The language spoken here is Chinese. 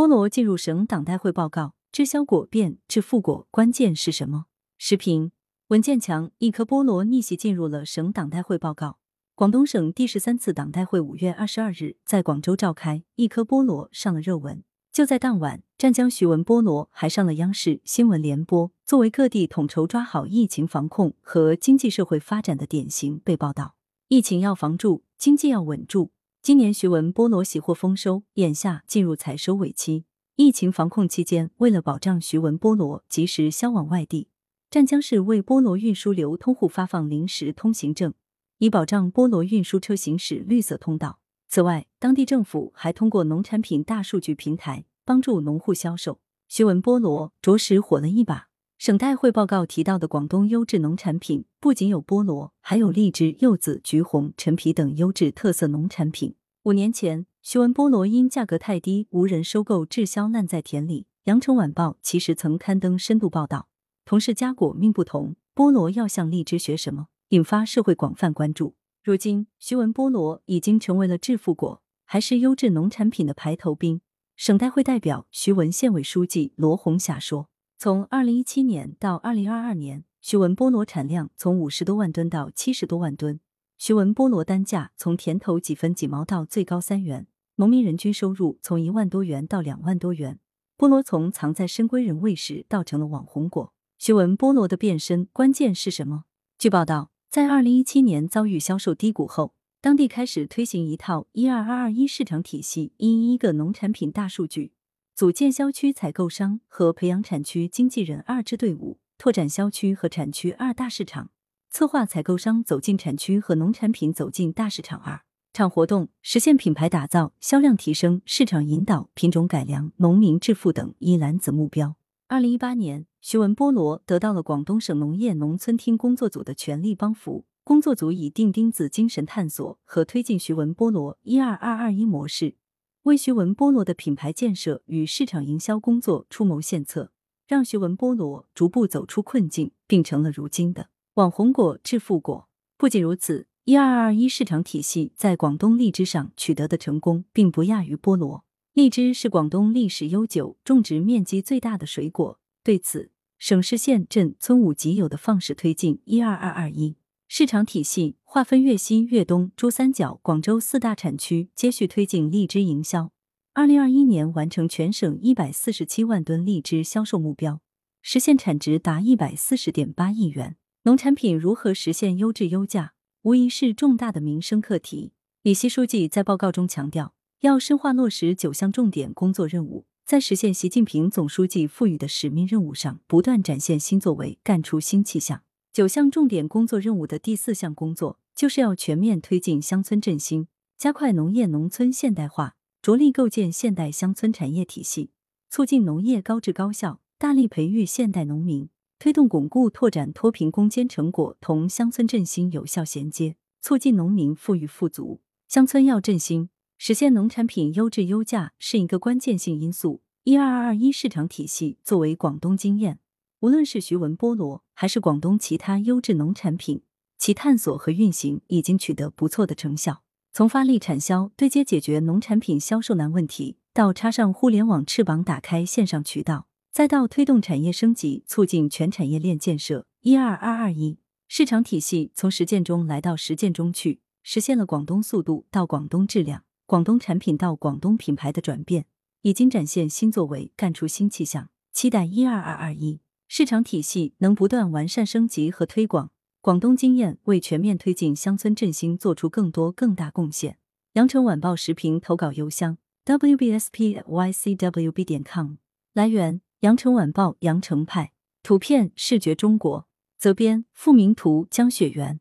菠萝进入省党代会报告，滞销果变致富果，关键是什么？时评：文建强，一颗菠萝逆袭进入了省党代会报告。广东省第十三次党代会五月二十二日在广州召开，一颗菠萝上了热文。就在当晚，湛江徐闻菠萝还上了央视新闻联播，作为各地统筹抓好疫情防控和经济社会发展的典型被报道。疫情要防住，经济要稳住。今年徐闻菠萝喜获丰收，眼下进入采收尾期。疫情防控期间，为了保障徐闻菠萝及时销往外地，湛江市为菠萝运输流通户发放临时通行证，以保障菠萝运输车行驶绿色通道。此外，当地政府还通过农产品大数据平台帮助农户销售。徐闻菠萝着实火了一把。省代会报告提到的广东优质农产品，不仅有菠萝，还有荔枝、柚子、橘红、陈皮等优质特色农产品。五年前，徐闻菠萝因价格太低，无人收购，滞销烂在田里。羊城晚报其实曾刊登深度报道。同是佳果命不同，菠萝要向荔枝学什么？引发社会广泛关注。如今，徐闻菠萝已经成为了致富果，还是优质农产品的排头兵。省代会代表、徐闻县委书记罗红霞说：“从二零一七年到二零二二年，徐闻菠萝产量从五十多万吨到七十多万吨，徐闻菠萝单价从甜头几分几毛到最高三元，农民人均收入从一万多元到两万多元。菠萝从藏在深闺人胃时到成了网红果。徐闻菠萝的变身关键是什么？据报道。”在二零一七年遭遇销售低谷后，当地开始推行一套“一二二二一”市场体系，一一个农产品大数据，组建销区采购商和培养产区经纪人二支队伍，拓展销区和产区二大市场，策划采购商走进产区和农产品走进大市场二场活动，实现品牌打造、销量提升、市场引导、品种改良、农民致富等一揽子目标。二零一八年。徐闻菠萝得到了广东省农业农村厅工作组的全力帮扶。工作组以钉钉子精神探索和推进徐闻菠萝“一二二二一”模式，为徐闻菠萝的品牌建设与市场营销工作出谋献策，让徐闻菠萝逐步走出困境，并成了如今的网红果、致富果。不仅如此，“一二二一”市场体系在广东荔枝上取得的成功，并不亚于菠萝。荔枝是广东历史悠久、种植面积最大的水果。对此，省市县镇村五级有的放矢推进“一二二二一”市场体系，划分粤西、粤东、珠三角、广州四大产区，接续推进荔枝营销。二零二一年完成全省一百四十七万吨荔枝销售目标，实现产值达一百四十点八亿元。农产品如何实现优质优价，无疑是重大的民生课题。李希书记在报告中强调，要深化落实九项重点工作任务。在实现习近平总书记赋予的使命任务上，不断展现新作为，干出新气象。九项重点工作任务的第四项工作，就是要全面推进乡村振兴，加快农业农村现代化，着力构建现代乡村产业体系，促进农业高质高效，大力培育现代农民，推动巩固拓展脱贫攻坚成果同乡村振兴有效衔接，促进农民富裕富足。乡村要振兴。实现农产品优质优价是一个关键性因素。一二二二一市场体系作为广东经验，无论是徐闻菠萝还是广东其他优质农产品，其探索和运行已经取得不错的成效。从发力产销、对接解决农产品销售难问题，到插上互联网翅膀打开线上渠道，再到推动产业升级、促进全产业链建设，一二二二一市场体系从实践中来到实践中去，实现了广东速度到广东质量。广东产品到广东品牌的转变，已经展现新作为，干出新气象。期待一二二二一市场体系能不断完善升级和推广，广东经验为全面推进乡村振兴做出更多更大贡献。羊城晚报时评投稿邮箱：wbspycwb 点 com。来源：羊城晚报羊城派。图片：视觉中国。责编：付明图，江雪源。